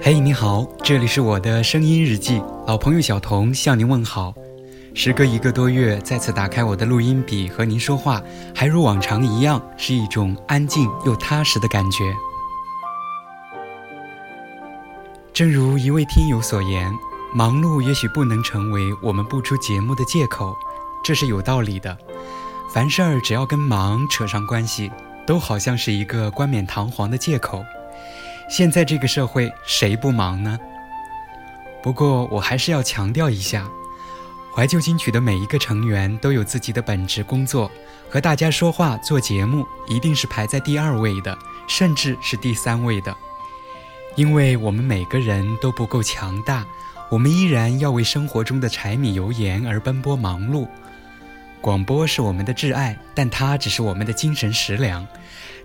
嘿，你好，这里是我的声音日记，老朋友小童向您问好。时隔一个多月，再次打开我的录音笔和您说话，还如往常一样，是一种安静又踏实的感觉。正如一位听友所言，忙碌也许不能成为我们不出节目的借口，这是有道理的。凡事儿只要跟忙扯上关系，都好像是一个冠冕堂皇的借口。现在这个社会，谁不忙呢？不过我还是要强调一下，怀旧金曲的每一个成员都有自己的本职工作，和大家说话、做节目一定是排在第二位的，甚至是第三位的。因为我们每个人都不够强大，我们依然要为生活中的柴米油盐而奔波忙碌。广播是我们的挚爱，但它只是我们的精神食粮。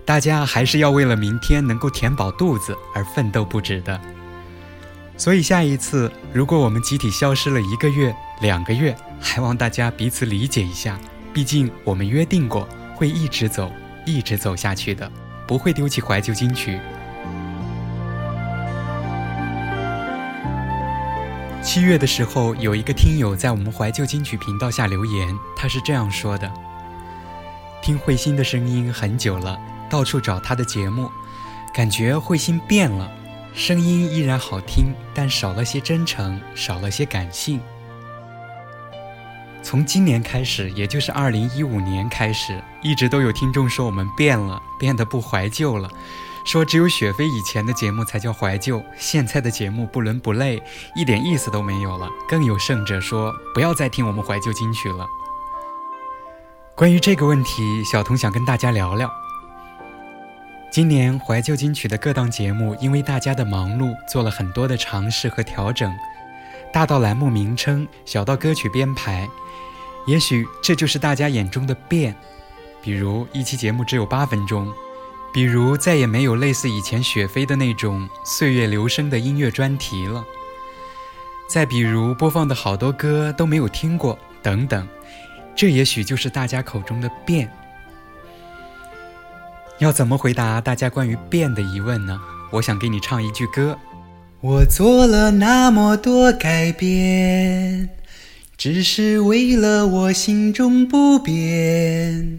大家还是要为了明天能够填饱肚子而奋斗不止的。所以下一次，如果我们集体消失了一个月、两个月，还望大家彼此理解一下。毕竟我们约定过会一直走，一直走下去的，不会丢弃怀旧金曲。七月的时候，有一个听友在我们怀旧金曲频道下留言，他是这样说的：“听慧心的声音很久了。”到处找他的节目，感觉慧心变了，声音依然好听，但少了些真诚，少了些感性。从今年开始，也就是二零一五年开始，一直都有听众说我们变了，变得不怀旧了，说只有雪飞以前的节目才叫怀旧，现在的节目不伦不类，一点意思都没有了。更有甚者说，不要再听我们怀旧金曲了。关于这个问题，小童想跟大家聊聊。今年怀旧金曲的各档节目，因为大家的忙碌，做了很多的尝试和调整，大到栏目名称，小到歌曲编排，也许这就是大家眼中的变。比如一期节目只有八分钟，比如再也没有类似以前雪飞的那种岁月留声的音乐专题了，再比如播放的好多歌都没有听过，等等，这也许就是大家口中的变。要怎么回答大家关于变的疑问呢？我想给你唱一句歌：我做了那么多改变，只是为了我心中不变，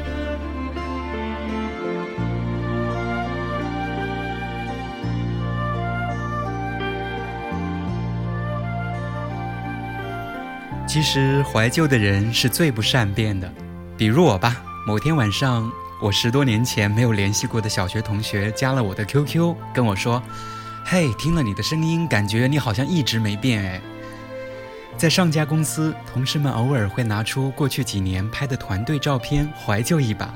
其实怀旧的人是最不善变的，比如我吧。某天晚上，我十多年前没有联系过的小学同学加了我的 QQ，跟我说：“嘿，听了你的声音，感觉你好像一直没变哎。”在上家公司，同事们偶尔会拿出过去几年拍的团队照片怀旧一把，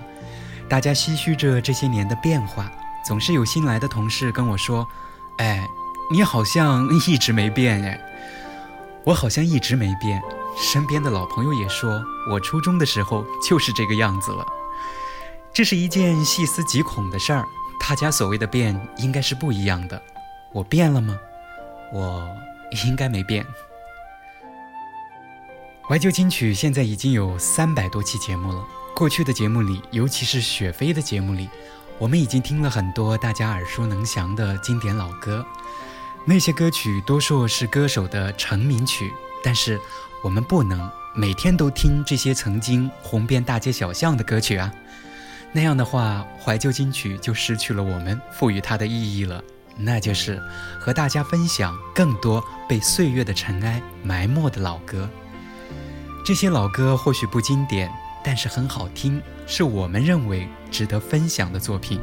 大家唏嘘着这些年的变化。总是有新来的同事跟我说：“哎，你好像一直没变哎。”我好像一直没变。身边的老朋友也说我初中的时候就是这个样子了。这是一件细思极恐的事儿。大家所谓的变，应该是不一样的。我变了吗？我应该没变。怀旧金曲现在已经有三百多期节目了。过去的节目里，尤其是雪飞的节目里，我们已经听了很多大家耳熟能详的经典老歌。那些歌曲多数是歌手的成名曲，但是我们不能每天都听这些曾经红遍大街小巷的歌曲啊。那样的话，怀旧金曲就失去了我们赋予它的意义了，那就是和大家分享更多被岁月的尘埃埋没的老歌。这些老歌或许不经典，但是很好听，是我们认为值得分享的作品。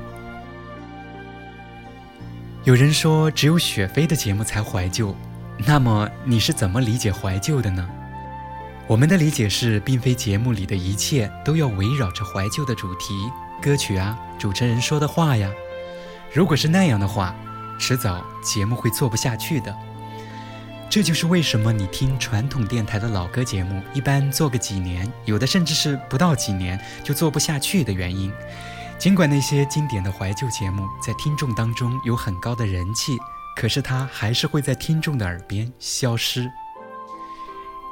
有人说只有雪飞的节目才怀旧，那么你是怎么理解怀旧的呢？我们的理解是，并非节目里的一切都要围绕着怀旧的主题、歌曲啊、主持人说的话呀。如果是那样的话，迟早节目会做不下去的。这就是为什么你听传统电台的老歌节目，一般做个几年，有的甚至是不到几年就做不下去的原因。尽管那些经典的怀旧节目在听众当中有很高的人气，可是它还是会在听众的耳边消失。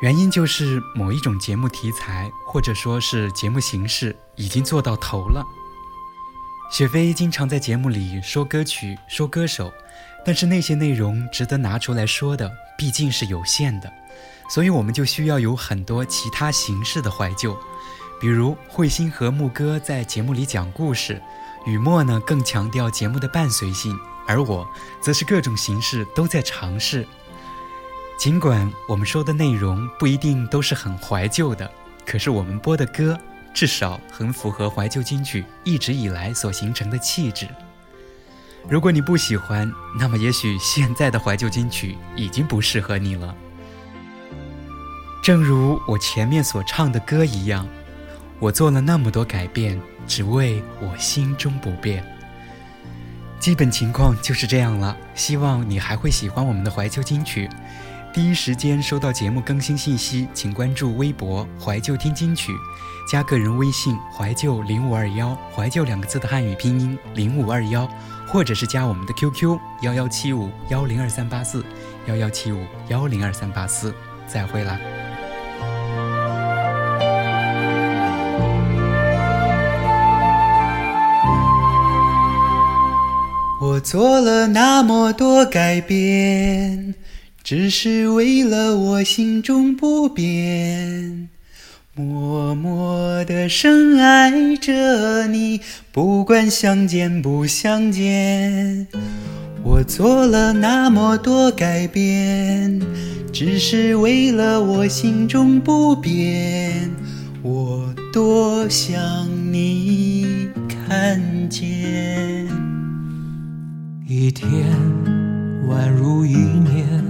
原因就是某一种节目题材，或者说是节目形式已经做到头了。雪飞经常在节目里说歌曲、说歌手。但是那些内容值得拿出来说的，毕竟是有限的，所以我们就需要有很多其他形式的怀旧，比如慧心和牧歌在节目里讲故事，雨墨呢更强调节目的伴随性，而我则是各种形式都在尝试。尽管我们说的内容不一定都是很怀旧的，可是我们播的歌至少很符合怀旧金曲一直以来所形成的气质。如果你不喜欢，那么也许现在的怀旧金曲已经不适合你了。正如我前面所唱的歌一样，我做了那么多改变，只为我心中不变。基本情况就是这样了。希望你还会喜欢我们的怀旧金曲。第一时间收到节目更新信息，请关注微博“怀旧听金曲”，加个人微信“怀旧零五二幺”，怀旧两个字的汉语拼音零五二幺。或者是加我们的 QQ 幺幺七五幺零二三八四幺幺七五幺零二三八四，再会啦。我做了那么多改变，只是为了我心中不变。默默的深爱着你，不管相见不相见。我做了那么多改变，只是为了我心中不变。我多想你看见。一天宛如一年，